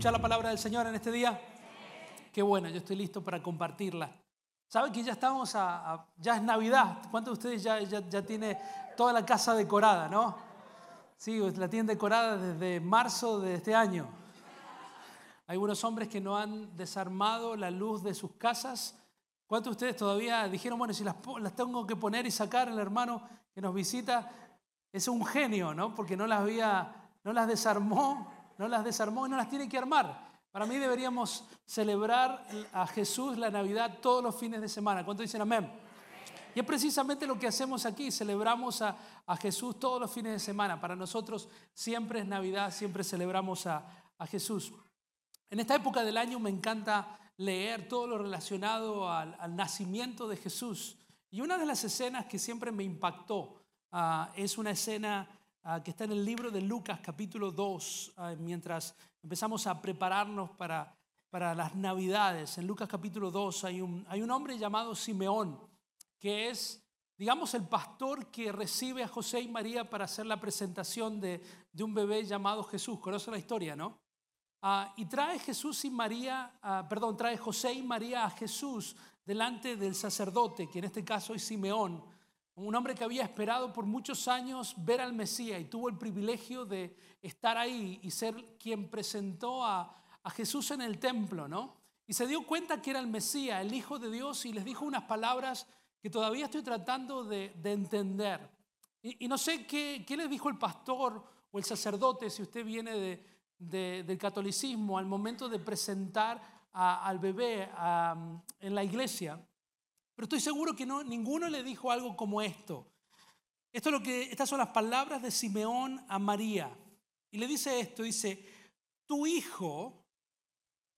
escuchar la palabra del Señor en este día? Qué bueno, yo estoy listo para compartirla. ¿Saben que ya estamos a, ya es Navidad? ¿Cuántos de ustedes ya, ya, ya tiene toda la casa decorada, no? Sí, la tienen decorada desde marzo de este año. Hay algunos hombres que no han desarmado la luz de sus casas. ¿Cuántos de ustedes todavía dijeron, bueno, si las, las tengo que poner y sacar, el hermano que nos visita es un genio, ¿no? Porque no las había, no las desarmó, no las desarmó y no las tiene que armar. Para mí deberíamos celebrar a Jesús la Navidad todos los fines de semana. ¿Cuántos dicen amén? Y es precisamente lo que hacemos aquí, celebramos a, a, Jesús todos los fines de semana. Para nosotros siempre es Navidad, siempre celebramos a, a Jesús. En esta época del año me encanta leer todo lo relacionado al, al nacimiento de Jesús. Y una de las escenas que siempre me impactó uh, es una escena que está en el libro de Lucas capítulo 2, uh, mientras empezamos a prepararnos para, para las Navidades. En Lucas capítulo 2 hay un, hay un hombre llamado Simeón, que es, digamos, el pastor que recibe a José y María para hacer la presentación de, de un bebé llamado Jesús. Conoce la historia, ¿no? Uh, y trae Jesús y María, perdón, trae José y María a Jesús delante del sacerdote, que en este caso es Simeón, un hombre que había esperado por muchos años ver al Mesías y tuvo el privilegio de estar ahí y ser quien presentó a, a Jesús en el templo, ¿no? Y se dio cuenta que era el Mesías, el Hijo de Dios, y les dijo unas palabras que todavía estoy tratando de, de entender. Y, no sé qué, qué les dijo el pastor o el sacerdote, si usted viene de, de, del catolicismo, al momento de presentar a, al bebé en la iglesia. Pero estoy seguro que no, ninguno le dijo algo como esto. Esto es lo que, estas son las palabras de Simeón a María. Y le dice esto, dice, tu hijo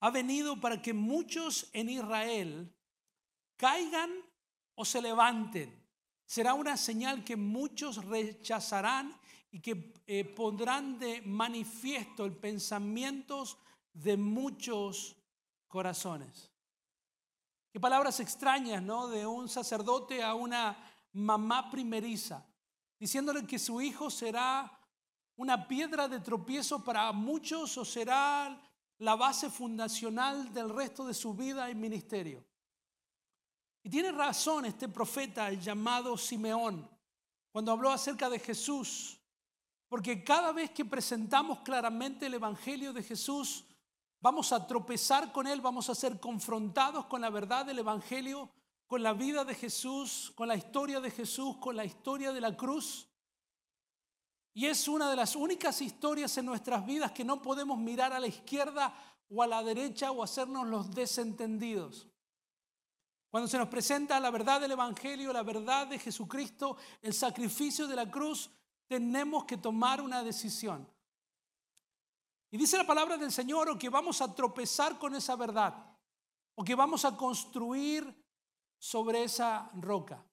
ha venido para que muchos en Israel caigan o se levanten. Será una señal que muchos rechazarán y que eh, pondrán de manifiesto el pensamiento de muchos corazones. Qué palabras extrañas, ¿no? De un sacerdote a una mamá primeriza, diciéndole que su hijo será una piedra de tropiezo para muchos o será la base fundacional del resto de su vida y ministerio. Y tiene razón este profeta, el llamado Simeón, cuando habló acerca de Jesús, porque cada vez que presentamos claramente el Evangelio de Jesús, Vamos a tropezar con Él, vamos a ser confrontados con la verdad del Evangelio, con la vida de Jesús, con la historia de Jesús, con la historia de la cruz. Y es una de las únicas historias en nuestras vidas que no podemos mirar a la izquierda o a la derecha o hacernos los desentendidos. Cuando se nos presenta la verdad del Evangelio, la verdad de Jesucristo, el sacrificio de la cruz, tenemos que tomar una decisión. Y dice la palabra del Señor o que vamos a tropezar con esa verdad o que vamos a construir sobre esa roca.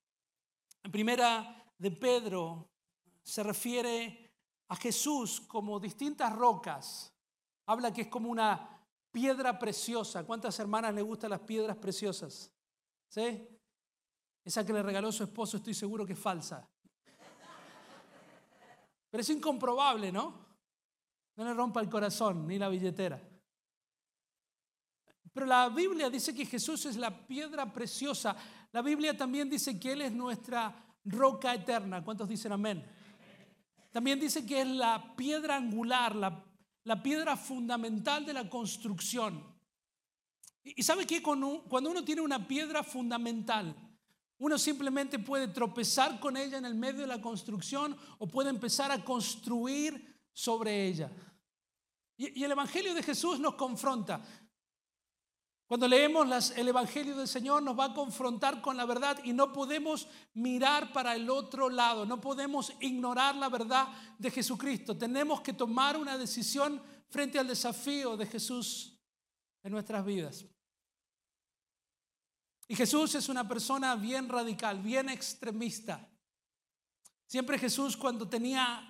En primera de Pedro se refiere a Jesús como distintas rocas. Habla que es como una piedra preciosa. ¿Cuántas hermanas le gustan las piedras preciosas? ¿Sí? Esa que le regaló su esposo estoy seguro que es falsa. Pero es incomprobable, ¿no? No le rompa el corazón ni la billetera. Pero la Biblia dice que Jesús es la piedra preciosa. La Biblia también dice que Él es nuestra roca eterna. ¿Cuántos dicen amén? También dice que es la piedra angular, la, piedra fundamental de la construcción. Y sabe que cuando uno tiene una piedra fundamental, uno simplemente puede tropezar con ella en el medio de la construcción o puede empezar a construir sobre ella. Y, el Evangelio de Jesús nos confronta. Cuando leemos el Evangelio del Señor nos va a confrontar con la verdad y no podemos mirar para el otro lado, no podemos ignorar la verdad de Jesucristo. Tenemos que tomar una decisión frente al desafío de Jesús en nuestras vidas. Y Jesús es una persona bien radical, bien extremista. Siempre Jesús cuando tenía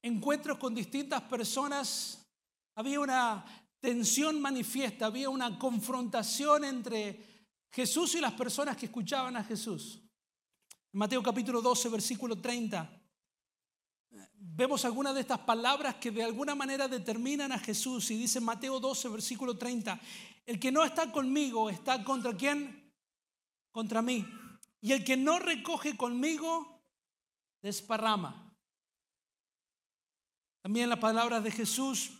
encuentros con distintas personas, había una tensión manifiesta, había una confrontación entre Jesús y las personas que escuchaban a Jesús. En Mateo capítulo 12, versículo 30, vemos algunas de estas palabras que de alguna manera determinan a Jesús. Y dice Mateo 12, versículo 30, el que no está conmigo está contra quién? Contra mí. Y el que no recoge conmigo, desparrama. También las palabras de Jesús,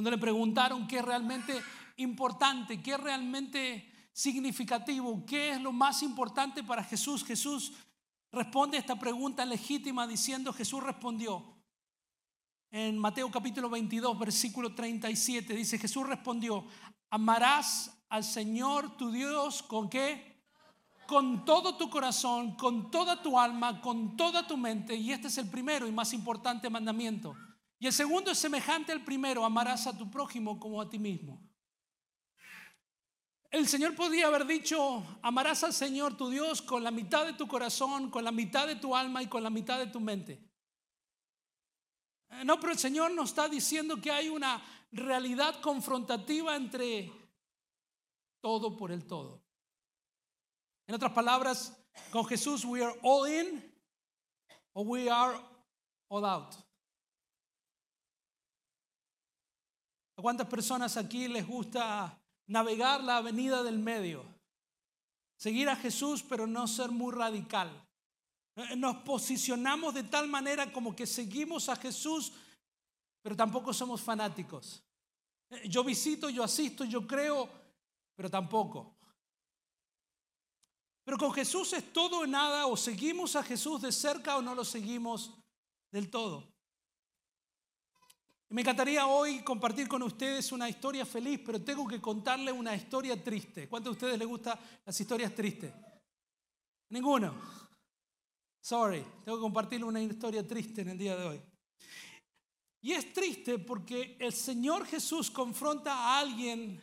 cuando le preguntaron qué es realmente importante, qué es realmente significativo, qué es lo más importante para Jesús, Jesús responde a esta pregunta legítima diciendo, Jesús respondió en Mateo capítulo 22, versículo 37, dice, Jesús respondió, amarás al Señor tu Dios con qué? Con todo tu corazón, con toda tu alma, con toda tu mente. Y este es el primero y más importante mandamiento. Y el segundo es semejante al primero, amarás a tu prójimo como a ti mismo. El Señor podía haber dicho, amarás al Señor tu Dios con la mitad de tu corazón, con la mitad de tu alma y con la mitad de tu mente. Eh, no, pero el Señor nos está diciendo que hay una realidad confrontativa entre todo por el todo. En otras palabras, con Jesús we are all in o we are all out. ¿A cuántas personas aquí les gusta navegar la avenida del medio. Seguir a Jesús, pero no ser muy radical. Eh, nos posicionamos de tal manera como que seguimos a Jesús, pero tampoco somos fanáticos. Eh, yo visito, yo asisto, yo creo, pero tampoco. Pero con Jesús es todo o nada, o seguimos a Jesús de cerca o no lo seguimos del todo. Me encantaría hoy compartir con ustedes una historia feliz, pero tengo que contarle una historia triste. ¿Cuántos de ustedes les gustan las historias tristes? Ninguno. Sorry, tengo que compartirle una historia triste en el día de hoy. Y es triste porque el Señor Jesús confronta a alguien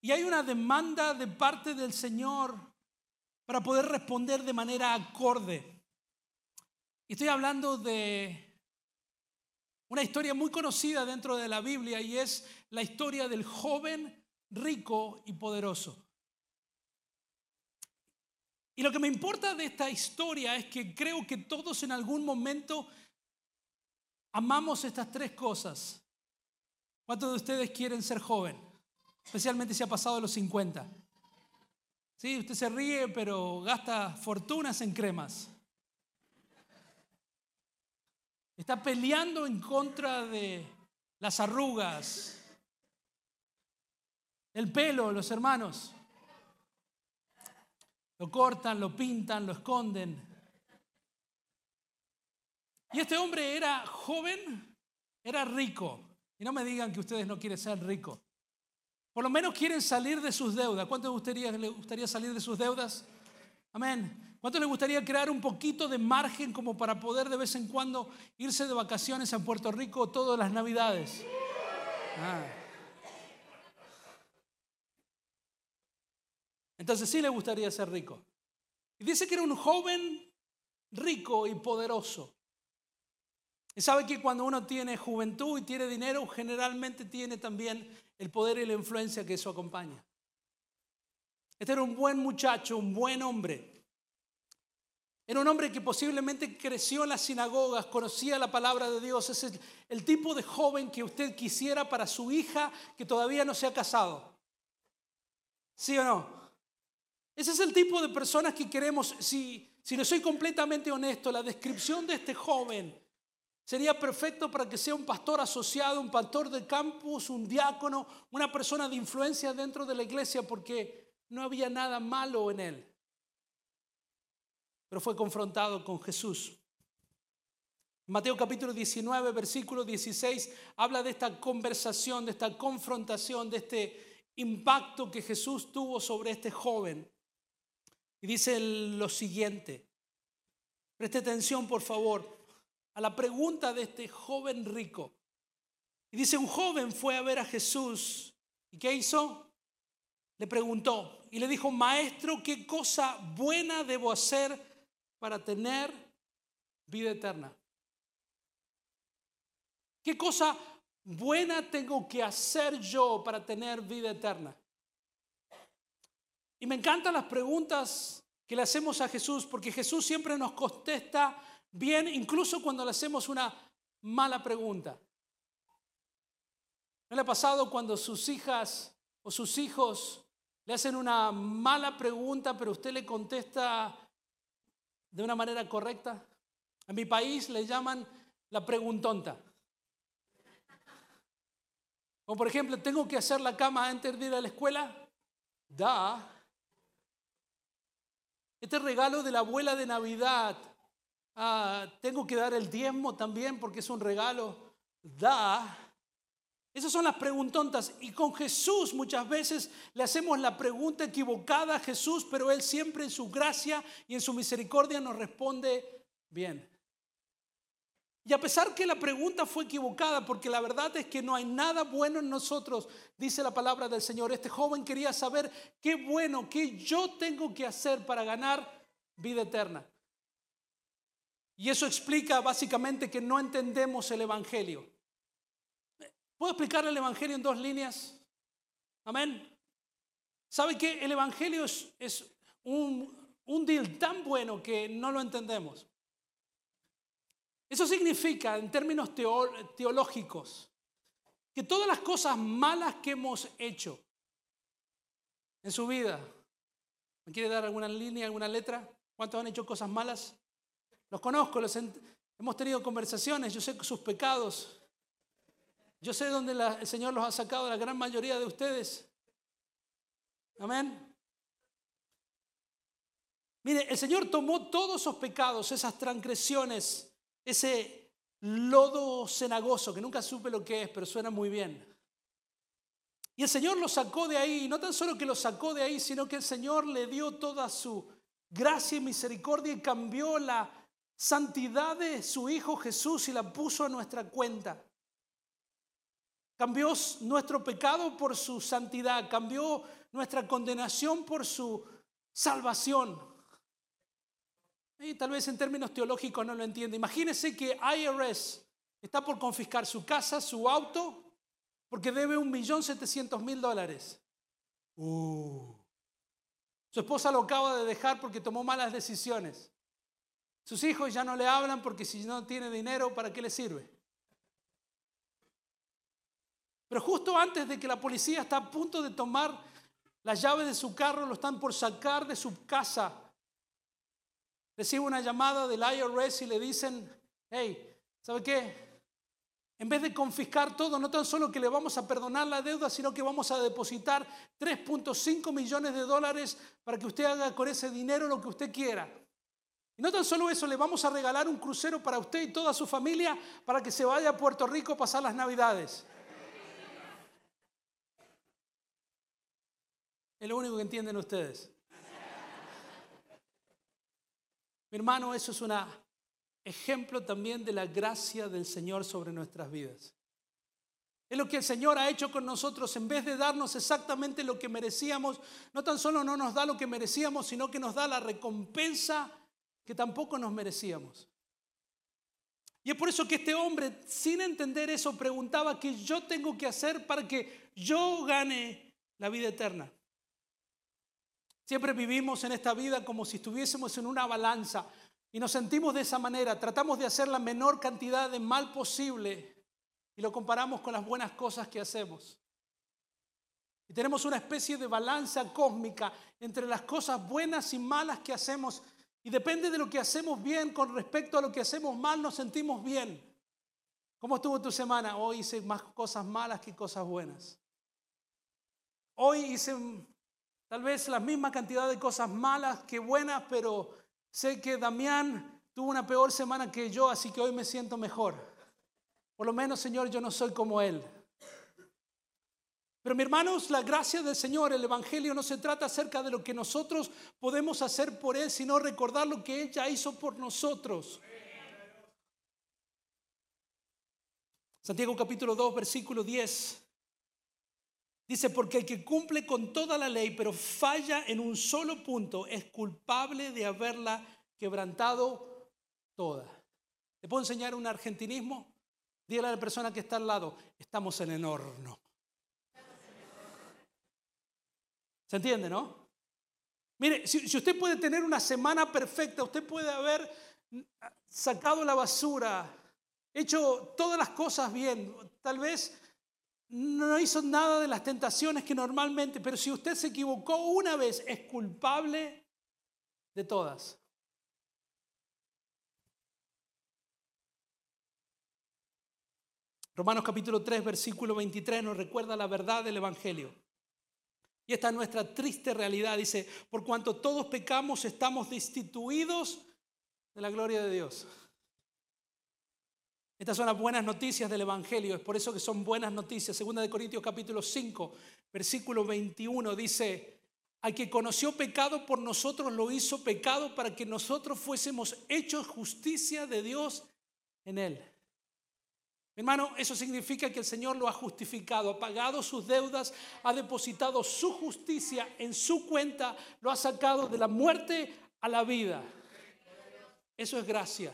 y hay una demanda de parte del Señor para poder responder de manera acorde. Y estoy hablando de una historia muy conocida dentro de la Biblia y es la historia del joven rico y poderoso. Y lo que me importa de esta historia es que creo que todos en algún momento amamos estas tres cosas. ¿Cuántos de ustedes quieren ser joven? Especialmente si ha pasado los 50. Sí, usted se ríe, pero gasta fortunas en cremas. Está peleando en contra de las arrugas, el pelo, los hermanos. Lo cortan, lo pintan, lo esconden. Y este hombre era joven, era rico. Y no me digan que ustedes no quieren ser ricos. Por lo menos quieren salir de sus deudas. ¿Cuánto gustaría, les gustaría salir de sus deudas? Amén. ¿Cuánto le gustaría crear un poquito de margen como para poder de vez en cuando irse de vacaciones a Puerto Rico todas las navidades? Ah. Entonces sí le gustaría ser rico. Y dice que era un joven rico y poderoso. Y sabe que cuando uno tiene juventud y tiene dinero, generalmente tiene también el poder y la influencia que eso acompaña. Este era un buen muchacho, un buen hombre. Era un hombre que posiblemente creció en las sinagogas, conocía la palabra de Dios. Es el, tipo de joven que usted quisiera para su hija que todavía no se ha casado. ¿Sí o no? Ese es el tipo de personas que queremos. Si, si no soy completamente honesto, la descripción de este joven sería perfecto para que sea un pastor asociado, un pastor de campus, un diácono, una persona de influencia dentro de la iglesia, porque no había nada malo en él pero fue confrontado con Jesús. Mateo capítulo 19, versículo 16, habla de esta conversación, de esta confrontación, de este impacto que Jesús tuvo sobre este joven. Y dice lo siguiente, preste atención por favor a la pregunta de este joven rico. Y dice, un joven fue a ver a Jesús. ¿Y qué hizo? Le preguntó y le dijo, maestro, ¿qué cosa buena debo hacer para tener vida eterna? ¿Qué cosa buena tengo que hacer yo para tener vida eterna? Y me encantan las preguntas que le hacemos a Jesús porque Jesús siempre nos contesta bien incluso cuando le hacemos una mala pregunta. ¿No le ha pasado cuando sus hijas o sus hijos le hacen una mala pregunta, pero usted le contesta de una manera correcta? En mi país le llaman la preguntonta. Como por ejemplo, ¿tengo que hacer la cama antes de ir a la escuela? Da. Este regalo de la abuela de Navidad, ah, tengo que dar el diezmo también porque es un regalo. Da. Esas son las preguntontas. Y con Jesús muchas veces le hacemos la pregunta equivocada a Jesús, pero Él siempre en su gracia y en su misericordia nos responde bien. Y a pesar que la pregunta fue equivocada, porque la verdad es que no hay nada bueno en nosotros, dice la palabra del Señor. Este joven quería saber qué bueno, qué yo tengo que hacer para ganar vida eterna. Y eso explica básicamente que no entendemos el Evangelio. ¿Puedo explicar el Evangelio en dos líneas? Amén. ¿Sabe qué? El Evangelio es, un, un deal tan bueno que no lo entendemos. Eso significa, en términos teológicos, que todas las cosas malas que hemos hecho en su vida, ¿me quiere dar alguna línea, alguna letra? ¿Cuántos han hecho cosas malas? Los conozco, los hemos tenido conversaciones, yo sé sus pecados, yo sé dónde el Señor los ha sacado, la gran mayoría de ustedes. Amén. Mire, el Señor tomó todos esos pecados, esas transgresiones, ese lodo cenagoso, que nunca supe lo que es, pero suena muy bien. Y el Señor lo sacó de ahí, y no tan solo que lo sacó de ahí, sino que el Señor le dio toda su gracia y misericordia y cambió la santidad de su Hijo Jesús y la puso a nuestra cuenta. Cambió nuestro pecado por su santidad, cambió nuestra condenación por su salvación. Y tal vez en términos teológicos no lo entiende. Imagínese que IRS está por confiscar su casa, su auto, porque debe un millón setecientos mil dólares. Uh. Su esposa lo acaba de dejar porque tomó malas decisiones. Sus hijos ya no le hablan porque si no tiene dinero, ¿para qué le sirve? Pero justo antes de que la policía está a punto de tomar las llaves de su carro, lo están por sacar de su casa recibe una llamada del IRS y le dicen, hey, ¿sabe qué? En vez de confiscar todo, no tan solo que le vamos a perdonar la deuda, sino que vamos a depositar 3.5 millones de dólares para que usted haga con ese dinero lo que usted quiera. Y no tan solo eso, le vamos a regalar un crucero para usted y toda su familia para que se vaya a Puerto Rico a pasar las navidades. Es lo único que entienden ustedes. Mi hermano, eso es un ejemplo también de la gracia del Señor sobre nuestras vidas. Es lo que el Señor ha hecho con nosotros. En vez de darnos exactamente lo que merecíamos, no tan solo no nos da lo que merecíamos, sino que nos da la recompensa que tampoco nos merecíamos. Y es por eso que este hombre, sin entender eso, preguntaba qué yo tengo que hacer para que yo gane la vida eterna. Siempre vivimos en esta vida como si estuviésemos en una balanza y nos sentimos de esa manera. Tratamos de hacer la menor cantidad de mal posible y lo comparamos con las buenas cosas que hacemos. Y tenemos una especie de balanza cósmica entre las cosas buenas y malas que hacemos. Y depende de lo que hacemos bien con respecto a lo que hacemos mal, nos sentimos bien. ¿Cómo estuvo tu semana? Hoy hice más cosas malas que cosas buenas. Hoy hice Tal vez la misma cantidad de cosas malas que buenas, pero sé que Damián tuvo una peor semana que yo, así que hoy me siento mejor. Por lo menos, Señor, yo no soy como Él. Pero mi hermanos, la gracia del Señor, el Evangelio no se trata acerca de lo que nosotros podemos hacer por Él, sino recordar lo que Él ya hizo por nosotros. Santiago capítulo 2, versículo 10. Dice, porque el que cumple con toda la ley, pero falla en un solo punto, es culpable de haberla quebrantado toda. ¿Le puedo enseñar un argentinismo? Dígale a la persona que está al lado, estamos en el horno. ¿Se entiende, no? Mire, si, si usted puede tener una semana perfecta, usted puede haber sacado la basura, hecho todas las cosas bien. Tal vez no hizo nada de las tentaciones que normalmente, pero si usted se equivocó una vez, es culpable de todas. Romanos capítulo 3, versículo 23 nos recuerda la verdad del Evangelio. Y esta es nuestra triste realidad. Dice, por cuanto todos pecamos, estamos destituidos de la gloria de Dios. Estas son las buenas noticias del Evangelio, es por eso que son buenas noticias. Segunda de Corintios capítulo 5, versículo 21 dice, al que conoció pecado por nosotros lo hizo pecado para que nosotros fuésemos hechos justicia de Dios en él. Hermano, eso significa que el Señor lo ha justificado, ha pagado sus deudas, ha depositado su justicia en su cuenta, lo ha sacado de la muerte a la vida. Eso es gracia.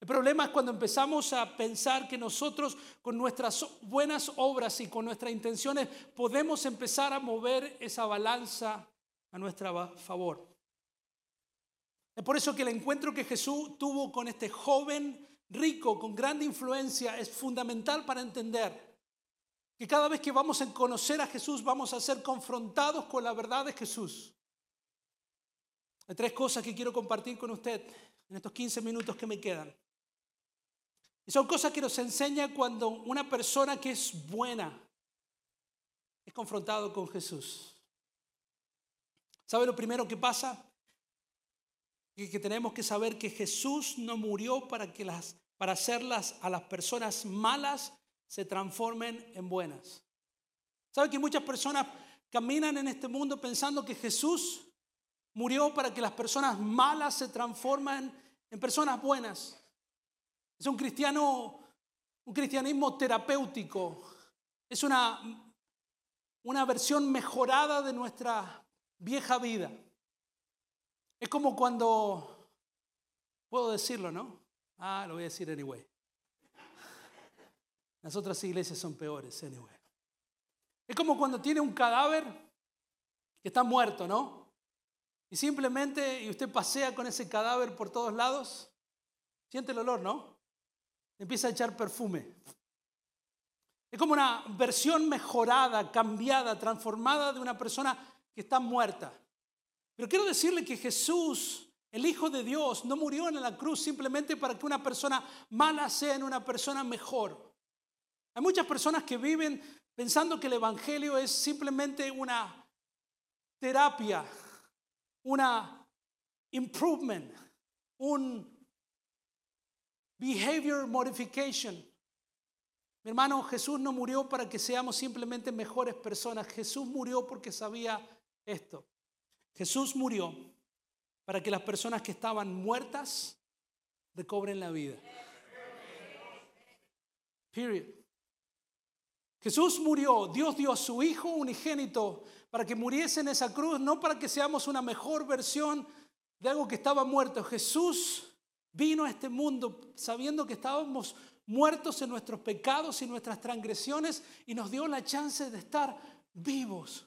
El problema es cuando empezamos a pensar que nosotros con nuestras buenas obras y con nuestras intenciones podemos empezar a mover esa balanza a nuestro favor. Es por eso que el encuentro que Jesús tuvo con este joven rico, con grande influencia, es fundamental para entender que cada vez que vamos a conocer a Jesús vamos a ser confrontados con la verdad de Jesús. Hay tres cosas que quiero compartir con usted en estos 15 minutos que me quedan. Y son cosas que nos enseña cuando una persona que es buena es confrontado con Jesús. ¿Sabe lo primero que pasa? Que, tenemos que saber que Jesús no murió para, que las, para hacerlas a las personas malas se transformen en buenas. ¿Sabe que muchas personas caminan en este mundo pensando que Jesús murió para que las personas malas se transformen en personas buenas? Es un cristiano, un cristianismo terapéutico. Es una, una versión mejorada de nuestra vieja vida. Es como cuando, puedo decirlo, ¿no? Ah, lo voy a decir anyway. Las otras iglesias son peores, anyway. Es como cuando tiene un cadáver que está muerto, ¿no? Y simplemente, y usted pasea con ese cadáver por todos lados, siente el olor, ¿no? Empieza a echar perfume. Es como una versión mejorada, cambiada, transformada de una persona que está muerta. Pero quiero decirle que Jesús, el Hijo de Dios, no murió en la cruz simplemente para que una persona mala sea en una persona mejor. Hay muchas personas que viven pensando que el Evangelio es simplemente una terapia, una improvement, un Behavior modification. Mi hermano, Jesús no murió para que seamos simplemente mejores personas. Jesús murió porque sabía esto. Jesús murió para que las personas que estaban muertas recobren la vida. Period. Jesús murió, Dios dio a su Hijo unigénito para que muriese en esa cruz, no para que seamos una mejor versión de algo que estaba muerto. Jesús vino a este mundo sabiendo que estábamos muertos en nuestros pecados y nuestras transgresiones y nos dio la chance de estar vivos.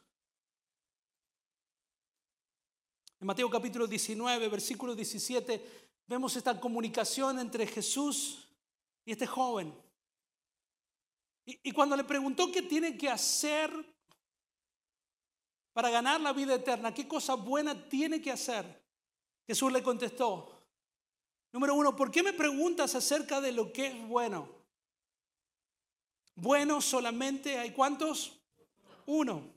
En Mateo capítulo 19, versículo 17, vemos esta comunicación entre Jesús y este joven. Y, y cuando le preguntó qué tiene que hacer para ganar la vida eterna, qué cosa buena tiene que hacer, Jesús le contestó, Número uno, ¿por qué me preguntas acerca de lo que es bueno? Bueno solamente hay cuántos? Uno.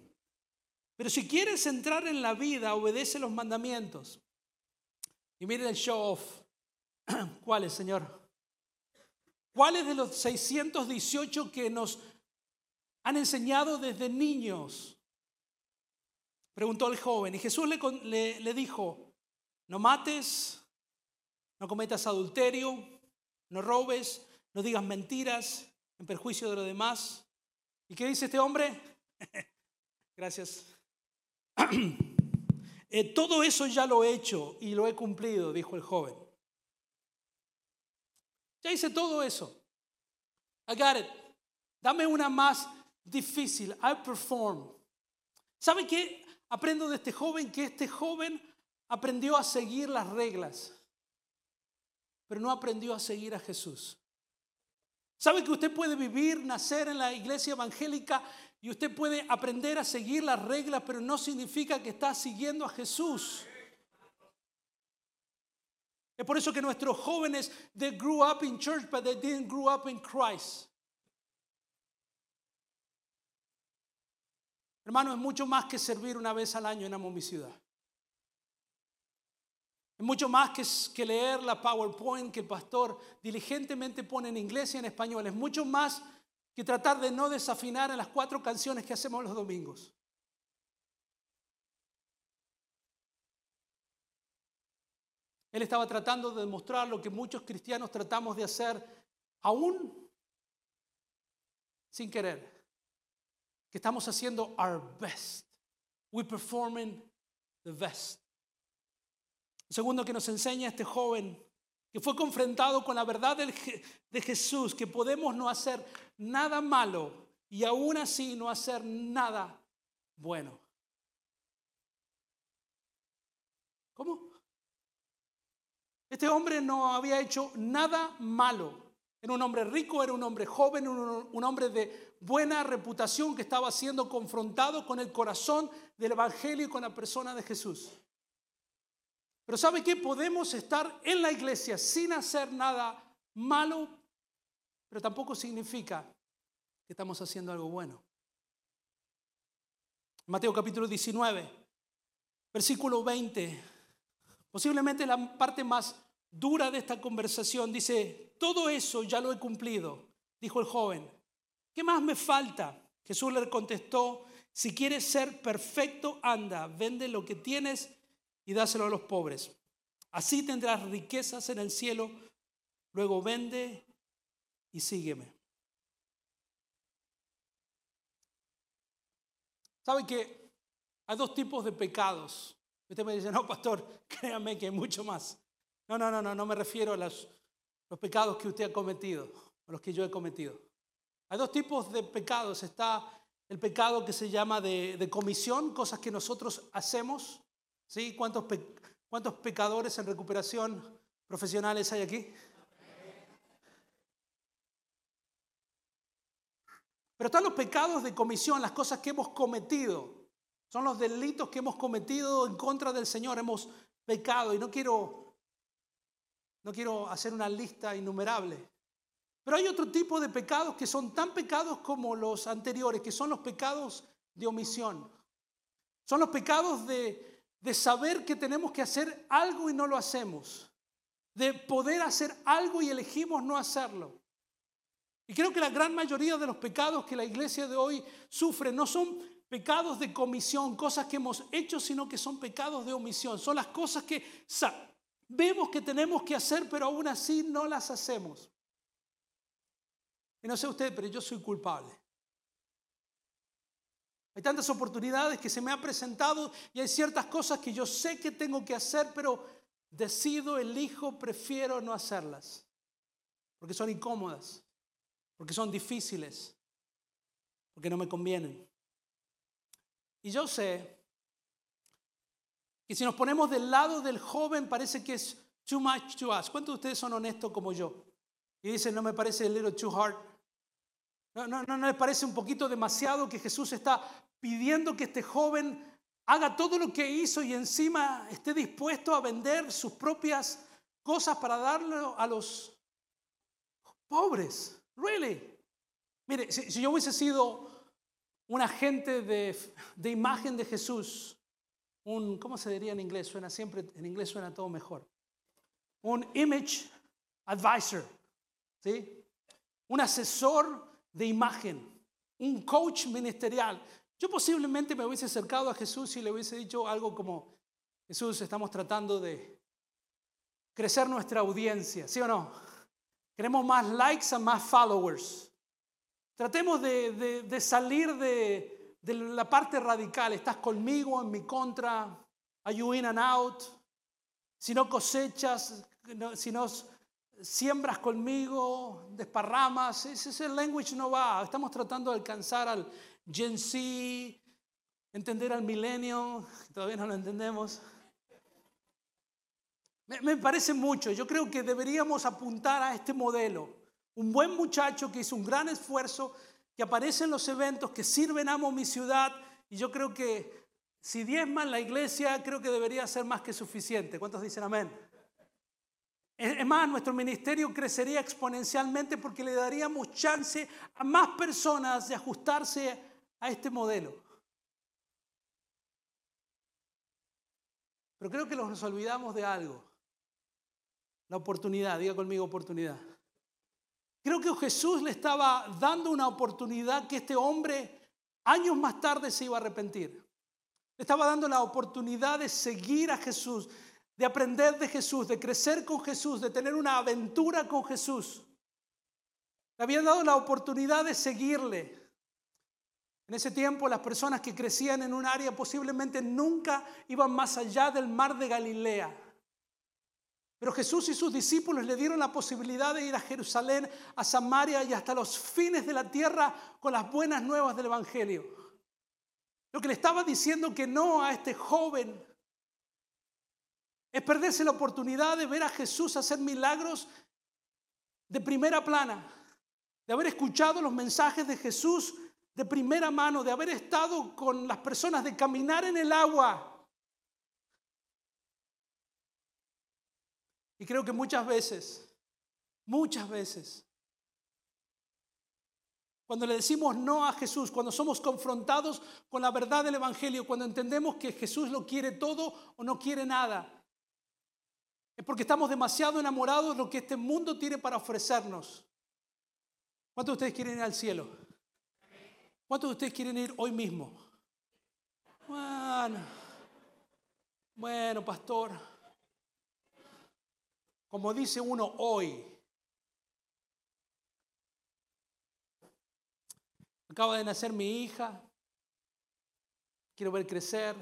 Pero si quieres entrar en la vida, obedece los mandamientos. Y miren el show off. ¿Cuáles, Señor? ¿Cuáles de los 618 que nos han enseñado desde niños? Preguntó el joven. Y Jesús le dijo, no mates, no cometas adulterio, no robes, no digas mentiras en perjuicio de los demás. ¿Y qué dice este hombre? Gracias. Eh, todo eso ya lo he hecho y lo he cumplido, dijo el joven. Ya hice todo eso. I got it. Dame una más difícil. I perform. ¿Sabe qué? Aprendo de este joven que este joven aprendió a seguir las reglas, pero no aprendió a seguir a Jesús. ¿Sabe que usted puede vivir, nacer en la iglesia evangélica y usted puede aprender a seguir las reglas, pero no significa que está siguiendo a Jesús? Es por eso que nuestros jóvenes, they grew up in church, but they didn't grow up in Christ. Hermano, es mucho más que servir una vez al año en Amo mi ciudad. Mucho más que, que leer la PowerPoint que el pastor diligentemente pone en inglés y en español. Es mucho más que tratar de no desafinar en las cuatro canciones que hacemos los domingos. Él estaba tratando de demostrar lo que muchos cristianos tratamos de hacer aún sin querer. Que estamos haciendo our best. We performing the best. Segundo que nos enseña este joven que fue confrontado con la verdad de Jesús, que podemos no hacer nada malo y aún así no hacer nada bueno. ¿Cómo? Este hombre no había hecho nada malo. Era un hombre rico, era un hombre joven, un, hombre de buena reputación que estaba siendo confrontado con el corazón del Evangelio y con la persona de Jesús. Pero ¿sabe qué? Podemos estar en la iglesia sin hacer nada malo, pero tampoco significa que estamos haciendo algo bueno. Mateo capítulo 19, versículo 20 Posiblemente la parte más dura de esta conversación dice, todo eso ya lo he cumplido, dijo el joven. ¿Qué más me falta? Jesús le contestó, si quieres ser perfecto, anda, vende lo que tienes y dáselo a los pobres. Así tendrás riquezas en el cielo. Luego vende y sígueme. ¿Sabe que hay dos tipos de pecados Usted me dice, no, pastor, créame que hay mucho más. No, no, no, no, no me refiero a los, los pecados que usted ha cometido, a los que yo he cometido. Hay dos tipos de pecados. Está el pecado que se llama de, comisión, cosas que nosotros hacemos. ¿Sí? ¿Cuántos, ¿Cuántos pecadores en recuperación profesionales hay aquí? Pero están los pecados de comisión, las cosas que hemos cometido. Son los delitos que hemos cometido en contra del Señor. Hemos pecado y no quiero, no quiero hacer una lista innumerable. Pero hay otro tipo de pecados que son tan pecados como los anteriores, que son los pecados de omisión. Son los pecados de, de saber que tenemos que hacer algo y no lo hacemos. De poder hacer algo y elegimos no hacerlo. Y creo que la gran mayoría de los pecados que la iglesia de hoy sufre no son pecados de comisión, cosas que hemos hecho, sino que son pecados de omisión. Son las cosas que vemos que tenemos que hacer, pero aún así no las hacemos. Y no sé usted, pero yo soy culpable. Hay tantas oportunidades que se me han presentado y hay ciertas cosas que yo sé que tengo que hacer, pero decido, elijo, prefiero no hacerlas. Porque son incómodas, porque son difíciles, porque no me convienen. Y yo sé que si nos ponemos del lado del joven parece que es too much to us. ¿Cuántos de ustedes son honestos como yo? Y dicen, no me parece a little too hard. No, no, no, parece un poquito demasiado que Jesús está pidiendo que este joven haga todo lo que hizo y encima esté dispuesto a vender sus propias cosas para darlo a los pobres. Really? Mire, si yo hubiese sido un agente de, imagen de Jesús, un, ¿cómo se diría en inglés? Suena siempre, en inglés suena todo mejor. Un image advisor, ¿sí? Un asesor de imagen, un coach ministerial. Yo posiblemente me hubiese acercado a Jesús y le hubiese dicho algo como, Jesús, estamos tratando de crecer nuestra audiencia, ¿sí o no? Queremos más likes a más followers. Tratemos de, salir de, la parte radical. Estás conmigo, en mi contra. Are you in and out? Si no cosechas, si no siembras conmigo, desparramas. Ese, ese language no va. Estamos tratando de alcanzar al Gen Z, entender al milenio. Todavía no lo entendemos. Me, parece mucho. Yo creo que deberíamos apuntar a este modelo. Un buen muchacho que hizo un gran esfuerzo, que aparece en los eventos, que sirve en Amo mi ciudad. Y yo creo que si diezman la iglesia, creo que debería ser más que suficiente. ¿Cuántos dicen amén? Es más, nuestro ministerio crecería exponencialmente porque le daríamos chance a más personas de ajustarse a este modelo. Pero creo que nos olvidamos de algo. La oportunidad, diga conmigo oportunidad. Creo que Jesús le estaba dando una oportunidad que este hombre años más tarde se iba a arrepentir. Le estaba dando la oportunidad de seguir a Jesús, de aprender de Jesús, de crecer con Jesús, de tener una aventura con Jesús. Le habían dado la oportunidad de seguirle. En ese tiempo las personas que crecían en un área posiblemente nunca iban más allá del mar de Galilea. Pero Jesús y sus discípulos le dieron la posibilidad de ir a Jerusalén, a Samaria y hasta los fines de la tierra con las buenas nuevas del Evangelio. Lo que le estaba diciendo que no a este joven es perderse la oportunidad de ver a Jesús hacer milagros de primera plana, de haber escuchado los mensajes de Jesús de primera mano, de haber estado con las personas, de caminar en el agua. Y creo que muchas veces, muchas veces, cuando le decimos no a Jesús, cuando somos confrontados con la verdad del Evangelio, cuando entendemos que Jesús lo quiere todo o no quiere nada, es porque estamos demasiado enamorados de lo que este mundo tiene para ofrecernos. ¿Cuántos de ustedes quieren ir al cielo? ¿Cuántos de ustedes quieren ir hoy mismo? Bueno, bueno, pastor, como dice uno hoy, acaba de nacer mi hija, quiero ver crecer,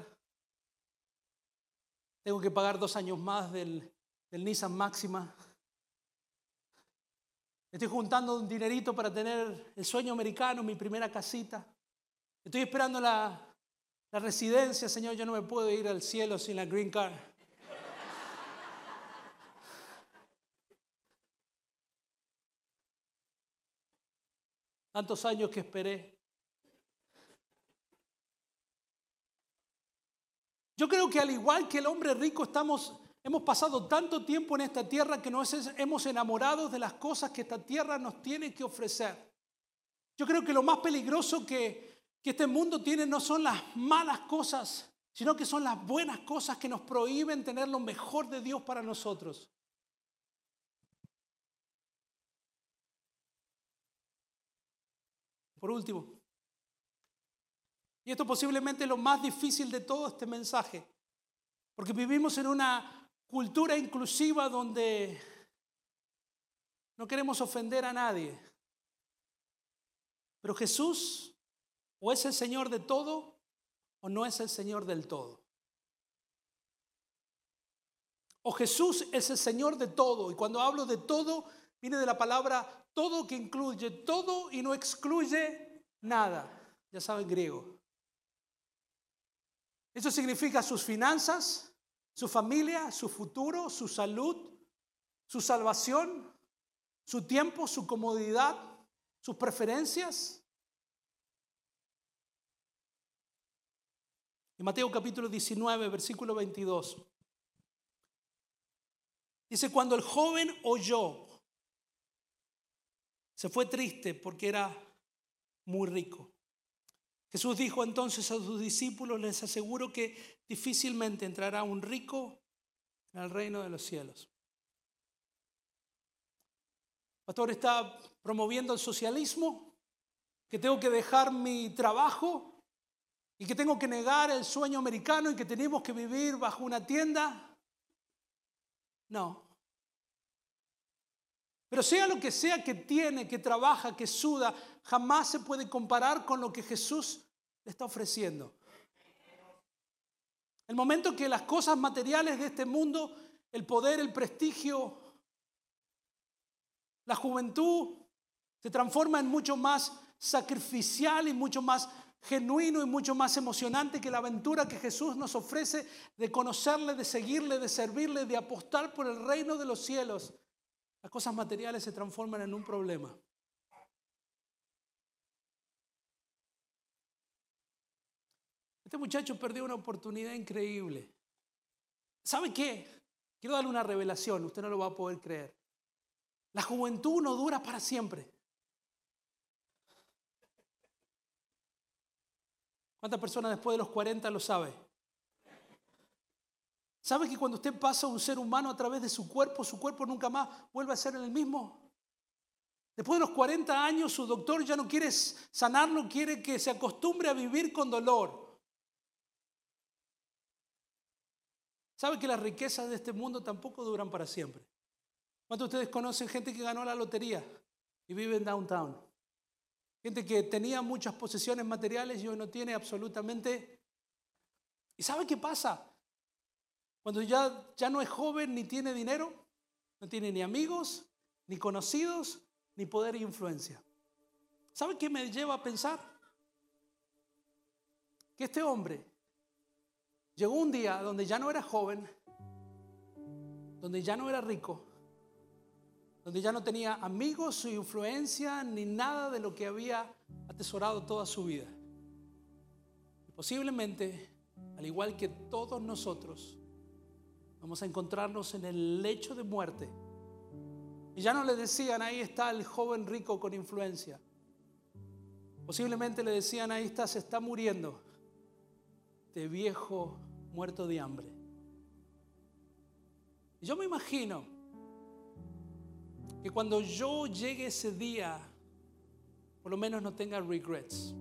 tengo que pagar dos años más del, del Nissan Máxima. Estoy juntando un dinerito para tener el sueño americano, mi primera casita. Estoy esperando la, residencia, Señor. Yo no me puedo ir al cielo sin la green card. Tantos años que esperé. Yo creo que al igual que el hombre rico estamos Hemos pasado tanto tiempo en esta tierra que nos hemos enamorado de las cosas que esta tierra nos tiene que ofrecer. Yo creo que lo más peligroso que, este mundo tiene no son las malas cosas, sino que son las buenas cosas que nos prohíben tener lo mejor de Dios para nosotros. Por último, y esto posiblemente es lo más difícil de todo este mensaje, porque vivimos en una cultura inclusiva donde no queremos ofender a nadie. Pero Jesús o es el Señor de todo o no es el Señor del todo. O Jesús es el Señor de todo. Y cuando hablo de todo, viene de la palabra todo que incluye todo y no excluye nada. Ya saben griego. Eso significa sus finanzas, su familia, su futuro, su salud, su salvación, su tiempo, su comodidad, sus preferencias. En Mateo capítulo 19, versículo 22. Dice, cuando el joven oyó, se fue triste porque era muy rico. Jesús dijo entonces a sus discípulos, les aseguro que difícilmente entrará un rico en el reino de los cielos. pastor está promoviendo el socialismo, que tengo que dejar mi trabajo y que tengo que negar el sueño americano y que tenemos que vivir bajo una tienda. No. Pero sea lo que sea que tiene, que trabaja, que suda, jamás se puede comparar con lo que Jesús le está ofreciendo. El momento que las cosas materiales de este mundo, el poder, el prestigio, la juventud, se transforma en mucho más sacrificial y mucho más genuino y mucho más emocionante que la aventura que Jesús nos ofrece de conocerle, de seguirle, de servirle, de apostar por el reino de los cielos. Las cosas materiales se transforman en un problema. Este muchacho perdió una oportunidad increíble. ¿Sabe qué? Quiero darle una revelación, usted no lo va a poder creer. La juventud no dura para siempre. ¿Cuántas personas después de los 40 lo sabe? ¿Sabe que cuando usted pasa a un ser humano a través de su cuerpo, su cuerpo nunca más vuelve a ser el mismo? Después de los 40 años, su doctor ya no quiere sanarlo, quiere que se acostumbre a vivir con dolor. ¿Sabe que las riquezas de este mundo tampoco duran para siempre? ¿Cuántos de ustedes conocen gente que ganó la lotería y vive en downtown? Gente que tenía muchas posesiones materiales y hoy no tiene absolutamente... ¿Y sabe qué pasa? Cuando ya, ya no es joven ni tiene dinero, no tiene ni amigos, ni conocidos, ni poder e influencia. ¿Sabe qué me lleva a pensar? Que este hombre llegó un día donde ya no era joven, donde ya no era rico, donde ya no tenía amigos, su influencia, ni nada de lo que había atesorado toda su vida. Posiblemente, al igual que todos nosotros, vamos a encontrarnos en el lecho de muerte. Y ya no le decían, ahí está el joven rico con influencia. Posiblemente le decían, ahí está, se está muriendo de viejo muerto de hambre. Yo me imagino que cuando yo llegue ese día, por lo menos no tenga regrets.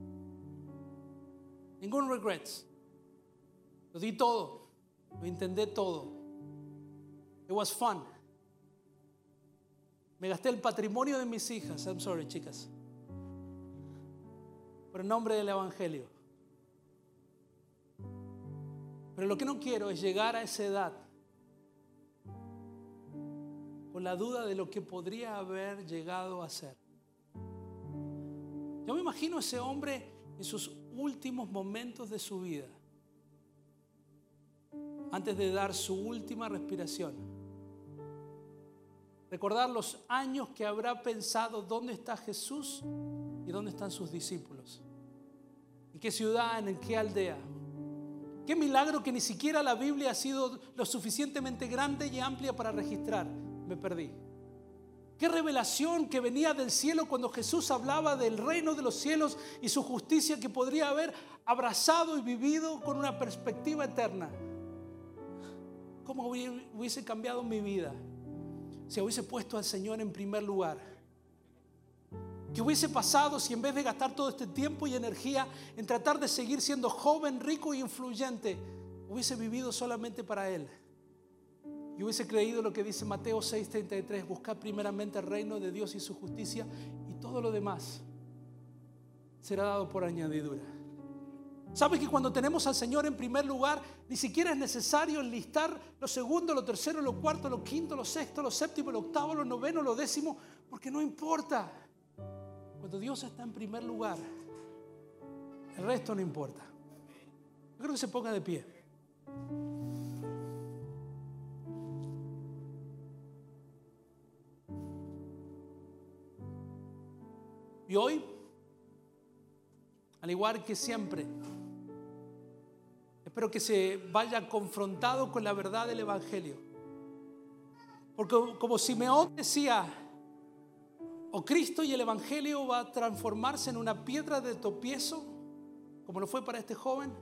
Ningún regrets. Lo di todo, lo intenté todo. It was fun. Me gasté el patrimonio de mis hijas. I'm sorry, chicas. Por el nombre del Evangelio. Pero lo que no quiero es llegar a esa edad con la duda de lo que podría haber llegado a ser. Yo me imagino a ese hombre en sus últimos momentos de su vida, antes de dar su última respiración. Recordar los años que habrá pensado dónde está Jesús y dónde están sus discípulos. En qué ciudad, en qué aldea. Qué milagro que ni siquiera la Biblia ha sido lo suficientemente grande y amplia para registrar me perdí. Qué revelación que venía del cielo cuando Jesús hablaba del reino de los cielos y su justicia que podría haber abrazado y vivido con una perspectiva eterna. ¿Cómo hubiese cambiado mi vida si hubiese puesto al Señor en primer lugar? ¿Qué hubiese pasado si en vez de gastar todo este tiempo y energía en tratar de seguir siendo joven, rico e influyente, hubiese vivido solamente para Él? Yo hubiese creído lo que dice Mateo 6:33, buscar primeramente el reino de Dios y su justicia y todo lo demás será dado por añadidura. ¿Sabes que cuando tenemos al Señor en primer lugar, ni siquiera es necesario enlistar lo segundo, lo tercero, lo cuarto, lo quinto, lo sexto, lo séptimo, lo octavo, lo noveno, lo décimo, porque no importa. Cuando Dios está en primer lugar, el resto no importa. Yo creo que se ponga de pie. Y hoy, al igual que siempre, espero que se vaya confrontado con la verdad del Evangelio. Porque como Simeón decía, o Cristo y el Evangelio va a transformarse en una piedra de tropiezo, como lo fue para este joven,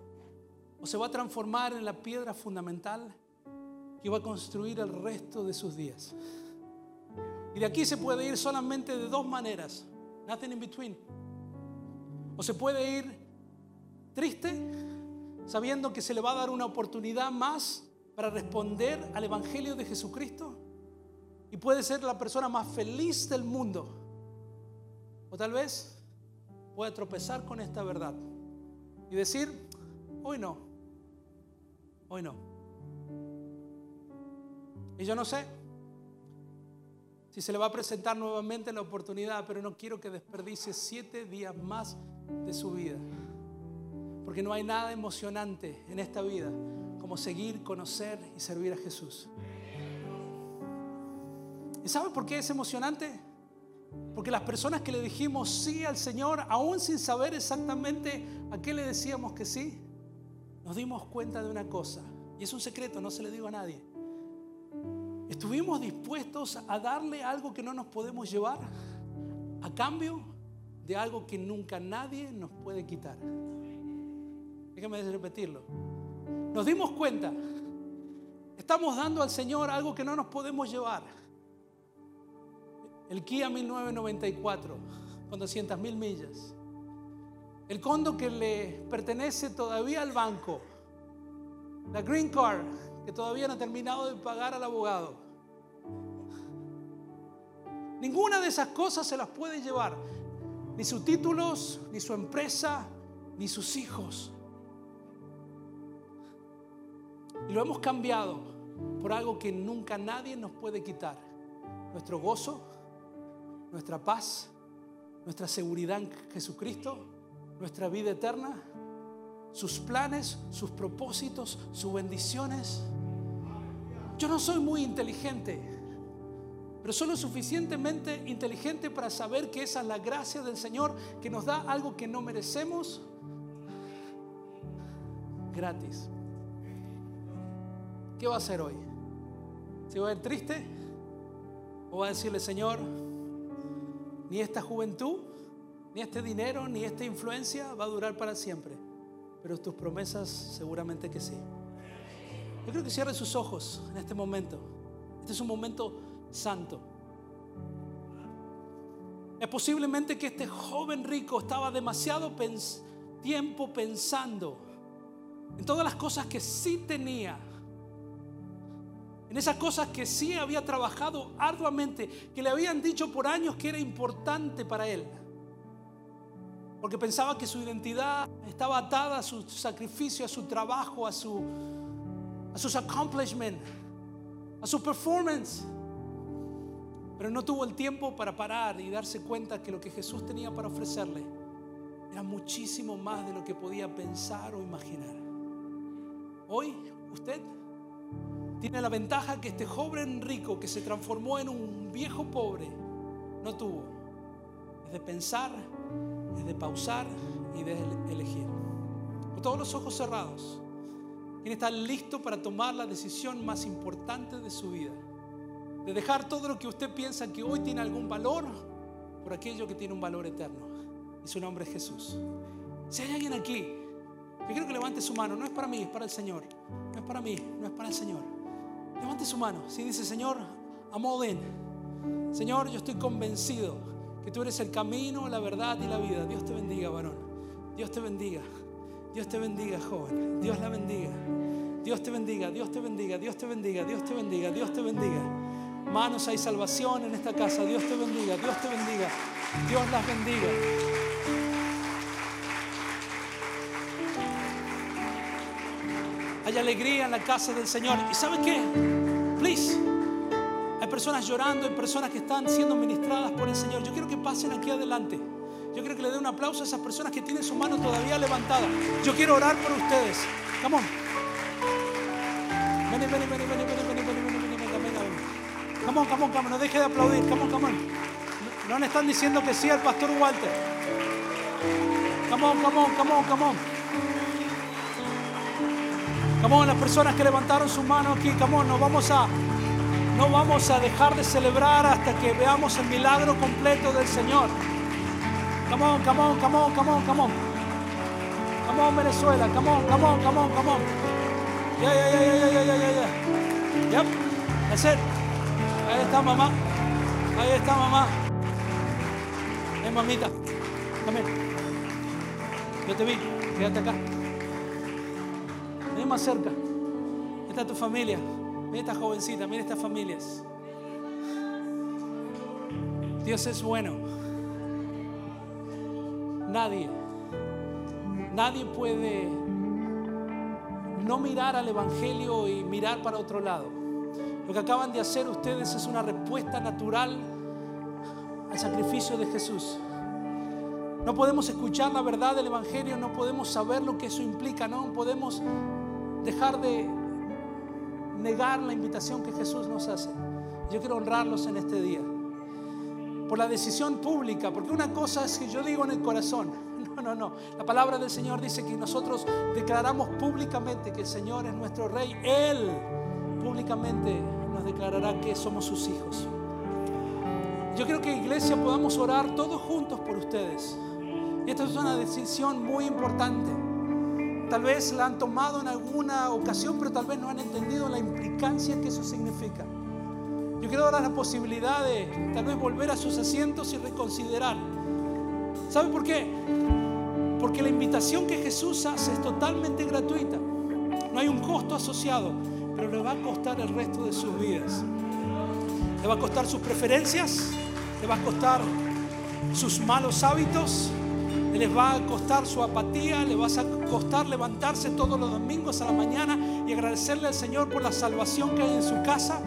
o se va a transformar en la piedra fundamental que va a construir el resto de sus días. Y de aquí se puede ir solamente de dos maneras. Nothing in between. O se puede ir triste sabiendo que se le va a dar una oportunidad más para responder al Evangelio de Jesucristo. Y puede ser la persona más feliz del mundo. O tal vez puede tropezar con esta verdad y decir, hoy no, hoy no. Y yo no sé, si se le va a presentar nuevamente la oportunidad, pero no quiero que desperdicie siete días más de su vida. Porque no hay nada emocionante en esta vida como seguir, conocer y servir a Jesús. ¿Y sabe por qué es emocionante? Porque las personas que le dijimos sí al Señor, aún sin saber exactamente a qué le decíamos que sí, nos dimos cuenta de una cosa. Y es un secreto, no se le digo a nadie. Estuvimos dispuestos a darle algo que no nos podemos llevar a cambio de algo que nunca nadie nos puede quitar. Déjame repetirlo. Nos dimos cuenta, estamos dando al Señor algo que no nos podemos llevar el Kia 1994 con 200 mil millas, el condo que le pertenece todavía al banco, la Green Card que todavía no ha terminado de pagar al abogado. Ninguna de esas cosas se las puede llevar, ni sus títulos, ni su empresa, ni sus hijos. Y lo hemos cambiado por algo que nunca nadie nos puede quitar. Nuestro gozo, nuestra paz, nuestra seguridad en Jesucristo, nuestra vida eterna, sus planes, sus propósitos, sus bendiciones. Yo no soy muy inteligente, pero soy lo suficientemente inteligente para saber que esa es la gracia del Señor que nos da algo que no merecemos gratis. ¿Qué va a hacer hoy? ¿Se va a ir triste? ¿O va a decirle, Señor, ni esta juventud, ni este dinero, ni esta influencia va a durar para siempre. Pero tus promesas seguramente que sí. Yo creo que cierre sus ojos en este momento. Este es un momento santo. Es posiblemente que este joven rico estaba demasiado tiempo pensando en todas las cosas que sí tenía en esas cosas que sí había trabajado arduamente, que le habían dicho por años que era importante para él. Porque pensaba que su identidad estaba atada a su sacrificio, a su trabajo, a, su, a sus accomplishments, a su performance. Pero no tuvo el tiempo para parar y darse cuenta que lo que Jesús tenía para ofrecerle era muchísimo más de lo que podía pensar o imaginar. Hoy usted tiene la ventaja que este joven rico que se transformó en un viejo pobre no tuvo. Es de pensar, es de pausar y de elegir. Con todos los ojos cerrados, ¿quién está listo para tomar la decisión más importante de su vida? De dejar todo lo que usted piensa que hoy tiene algún valor por aquello que tiene un valor eterno. Y su nombre es Jesús. Si hay alguien aquí, yo quiero que levante su mano. No es para mí, es para el Señor. No es para mí, no es para el Señor. Levante su mano. Si dice, Señor, amo Señor, yo estoy convencido que tú eres el camino, la verdad y la vida. Dios te bendiga, varón. Dios te bendiga. Dios te bendiga, joven. Dios la bendiga. Dios te bendiga, Dios te bendiga, Dios te bendiga, Dios te bendiga, Dios te bendiga. Manos, hay salvación en esta casa. Dios te bendiga, Dios te bendiga. Dios las bendiga. Hay alegría en la casa del Señor. ¿Y sabe qué? Please. Hay personas llorando, hay personas que están siendo ministradas por el Señor. Yo quiero que pasen aquí adelante. Yo quiero que le dé un aplauso a esas personas que tienen su mano todavía levantada. Yo quiero orar por ustedes. Come on. Ven, ven, ven, ven, ven, ven, ven, ven, ven, ven, ven, Come on, come on, come on. No deje de aplaudir. Come on, come on. No le están diciendo que sí al pastor Walter. Come on, come on, come on, come on. Como las personas que levantaron su mano aquí, come no vamos a no vamos a dejar de celebrar hasta que veamos el milagro completo del Señor. Come on, come on, come on, come on, come on. Come on, Venezuela, come on, come on, come on, come on. Yeah, yeah, yeah, yeah, yeah, yeah, yeah. Yep, that's it. Ahí está mamá. Ahí está mamá. Ven, mamita. Dame. Yo te vi. Quédate acá más cerca. Esta es tu familia. Mira esta jovencita, mira estas familias. Dios es bueno. Nadie, nadie puede no mirar al Evangelio y mirar para otro lado. Lo que acaban de hacer ustedes es una respuesta natural al sacrificio de Jesús. No podemos escuchar la verdad del Evangelio, no podemos saber lo que eso implica, no podemos dejar de negar la invitación que Jesús nos hace. Yo quiero honrarlos en este día por la decisión pública, porque una cosa es que yo digo en el corazón, no, no, no, la palabra del Señor dice que nosotros declaramos públicamente que el Señor es nuestro Rey, Él públicamente nos declarará que somos sus hijos. Yo creo que iglesia podamos orar todos juntos por ustedes. Y esta es una decisión muy importante. Tal vez la han tomado en alguna ocasión, pero tal vez no han entendido la implicancia que eso significa. Yo quiero dar la posibilidad de tal vez volver a sus asientos y reconsiderar. ¿Sabe por qué? Porque la invitación que Jesús hace es totalmente gratuita. No hay un costo asociado, pero le va a costar el resto de sus vidas. Le va a costar sus preferencias, le va a costar sus malos hábitos, les va a costar su apatía, le va a costar levantarse todos los domingos a la mañana y agradecerle al Señor por la salvación que hay en su casa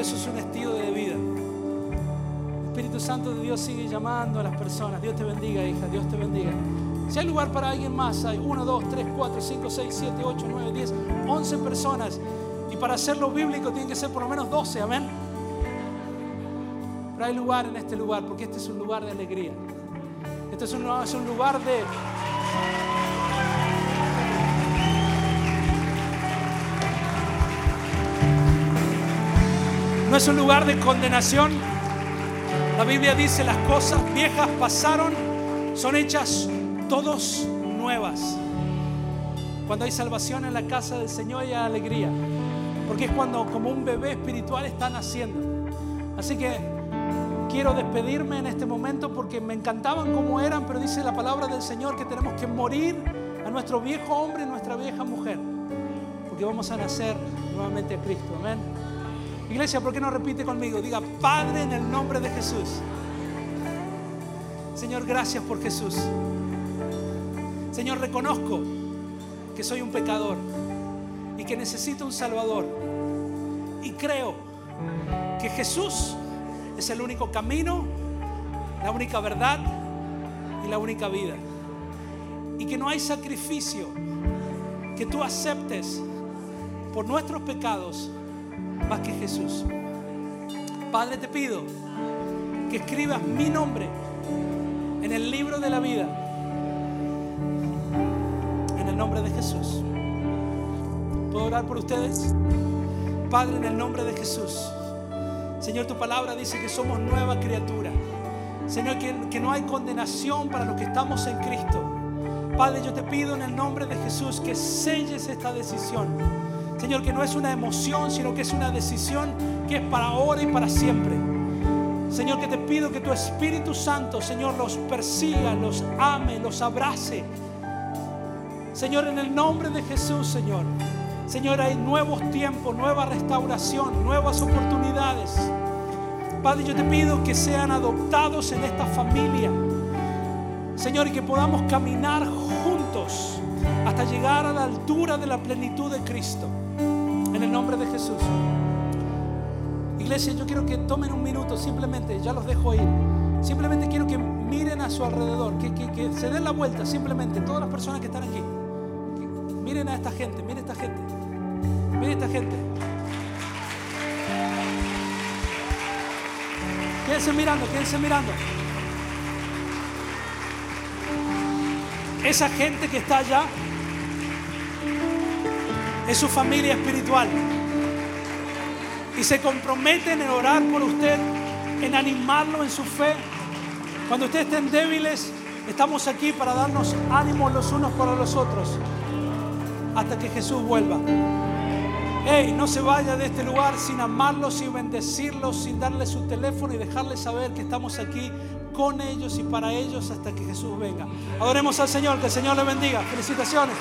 eso es un estilo de vida. El Espíritu Santo de Dios sigue llamando a las personas. Dios te bendiga, hija. Dios te bendiga. Si hay lugar para alguien más, hay 1, 2, 3, 4, 5, 6, 7, 8, 9, 10, 11 personas. Y para hacerlo bíblico tienen que ser por lo menos 12, amén. Hay lugar en este lugar, porque este es un lugar de alegría. Este es un, es un lugar de No es un lugar de condenación. La Biblia dice las cosas viejas pasaron, son hechas todos nuevas. Cuando hay salvación en la casa del Señor hay alegría. Porque es cuando como un bebé espiritual está naciendo. Así que quiero despedirme en este momento porque me encantaban como eran, pero dice la palabra del Señor que tenemos que morir a nuestro viejo hombre y nuestra vieja mujer. Porque vamos a nacer nuevamente Cristo. Amén. Iglesia, ¿por qué no repite conmigo? Diga, Padre, en el nombre de Jesús. Señor, gracias por Jesús. Señor, reconozco que soy un pecador y que necesito un Salvador. Y creo que Jesús es el único camino, la única verdad y la única vida. Y que no hay sacrificio que tú aceptes por nuestros pecados más que Jesús. Padre, te pido que escribas mi nombre en el libro de la vida. En el nombre de Jesús. ¿Puedo orar por ustedes? Padre, en el nombre de Jesús. Señor, tu palabra dice que somos nueva criatura. Señor, que, que no hay condenación para los que estamos en Cristo. Padre, yo te pido en el nombre de Jesús que selles esta decisión Señor, que no es una emoción, sino que es una decisión que es para ahora y para siempre. Señor, que te pido que tu Espíritu Santo, Señor, los persiga, los ame, los abrace. Señor, en el nombre de Jesús, Señor. Señor, hay nuevos tiempos, nueva restauración, nuevas oportunidades. Padre, yo te pido que sean adoptados en esta familia. Señor, y que podamos caminar juntos hasta llegar a la altura de la plenitud de Cristo. En el nombre de Jesús. Iglesia, yo quiero que tomen un minuto, simplemente, ya los dejo ir. Simplemente quiero que miren a su alrededor, que, que, se den la vuelta, simplemente, todas las personas que están aquí. miren a esta gente, miren a esta gente. Miren a esta gente. Quédense mirando, quédense mirando. Esa gente que está allá es su familia espiritual. Y se comprometen en orar por usted, en animarlo en su fe. Cuando ustedes estén débiles, estamos aquí para darnos ánimo los unos para los otros hasta que Jesús vuelva. Hey, no se vaya de este lugar sin amarlos, sin bendecirlos, sin darle su teléfono y dejarles saber que estamos aquí con ellos y para ellos hasta que Jesús venga. Adoremos al Señor, que el Señor le bendiga. Felicitaciones.